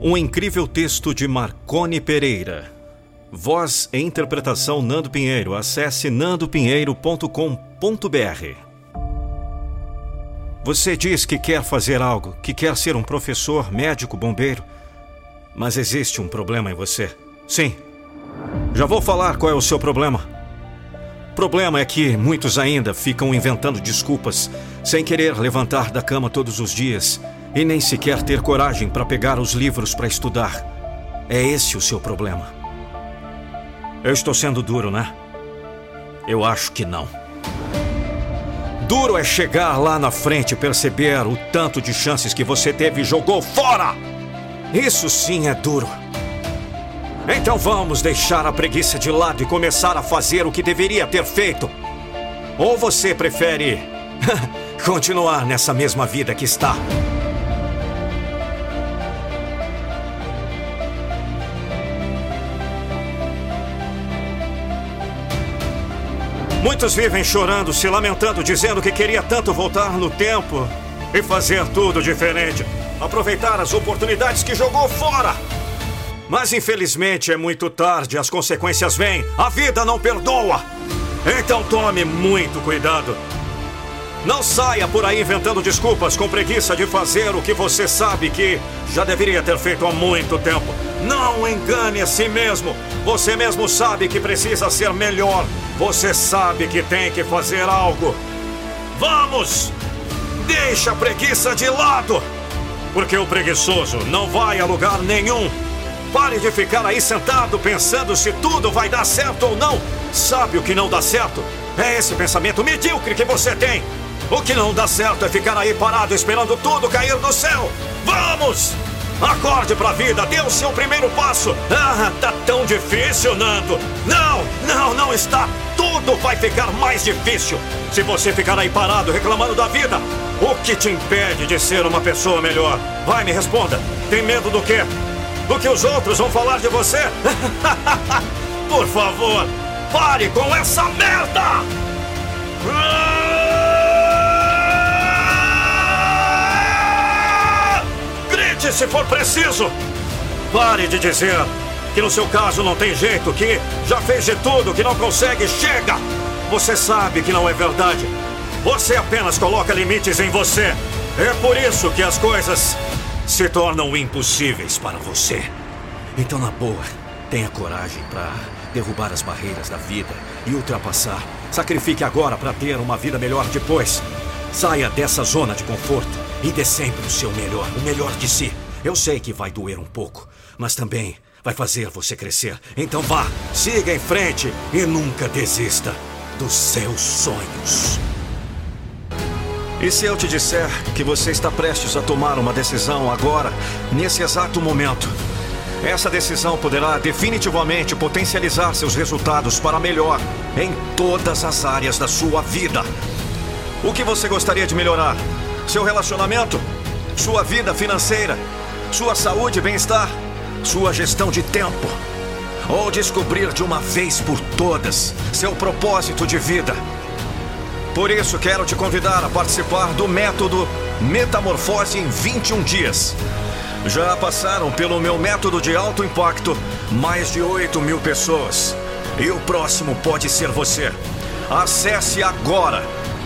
Um incrível texto de Marcone Pereira. Voz e interpretação Nando Pinheiro. Acesse nandopinheiro.com.br. Você diz que quer fazer algo, que quer ser um professor, médico, bombeiro. Mas existe um problema em você. Sim. Já vou falar qual é o seu problema. O problema é que muitos ainda ficam inventando desculpas, sem querer levantar da cama todos os dias e nem sequer ter coragem para pegar os livros para estudar. É esse o seu problema. Eu estou sendo duro, né? Eu acho que não. Duro é chegar lá na frente e perceber o tanto de chances que você teve e jogou fora. Isso sim é duro. Então vamos deixar a preguiça de lado e começar a fazer o que deveria ter feito. Ou você prefere continuar nessa mesma vida que está? Muitos vivem chorando, se lamentando, dizendo que queria tanto voltar no tempo e fazer tudo diferente. Aproveitar as oportunidades que jogou fora. Mas infelizmente é muito tarde, as consequências vêm. A vida não perdoa. Então tome muito cuidado. Não saia por aí inventando desculpas com preguiça de fazer o que você sabe que já deveria ter feito há muito tempo. Não engane a si mesmo. Você mesmo sabe que precisa ser melhor. Você sabe que tem que fazer algo. Vamos! Deixa a preguiça de lado! Porque o preguiçoso não vai a lugar nenhum. Pare de ficar aí sentado pensando se tudo vai dar certo ou não. Sabe o que não dá certo? É esse pensamento medíocre que você tem. O que não dá certo é ficar aí parado esperando tudo cair do céu. Vamos! Acorde pra vida, dê o seu primeiro passo. Ah, tá tão difícil, Nando. Não, não, não está. Tudo vai ficar mais difícil se você ficar aí parado reclamando da vida. O que te impede de ser uma pessoa melhor? Vai, me responda. Tem medo do quê? Do que os outros vão falar de você? Por favor, pare com essa merda! Grite se for preciso! Pare de dizer que no seu caso não tem jeito, que já fez de tudo, que não consegue, chega! Você sabe que não é verdade. Você apenas coloca limites em você. É por isso que as coisas se tornam impossíveis para você. Então, na boa, tenha coragem para derrubar as barreiras da vida e ultrapassar. Sacrifique agora para ter uma vida melhor depois. Saia dessa zona de conforto e dê sempre o seu melhor, o melhor de si. Eu sei que vai doer um pouco, mas também vai fazer você crescer. Então vá, siga em frente e nunca desista dos seus sonhos. E se eu te disser que você está prestes a tomar uma decisão agora, nesse exato momento? Essa decisão poderá definitivamente potencializar seus resultados para melhor em todas as áreas da sua vida. O que você gostaria de melhorar? Seu relacionamento? Sua vida financeira? Sua saúde e bem-estar? Sua gestão de tempo? Ou descobrir de uma vez por todas seu propósito de vida? Por isso, quero te convidar a participar do método Metamorfose em 21 dias. Já passaram pelo meu método de alto impacto mais de 8 mil pessoas. E o próximo pode ser você. Acesse agora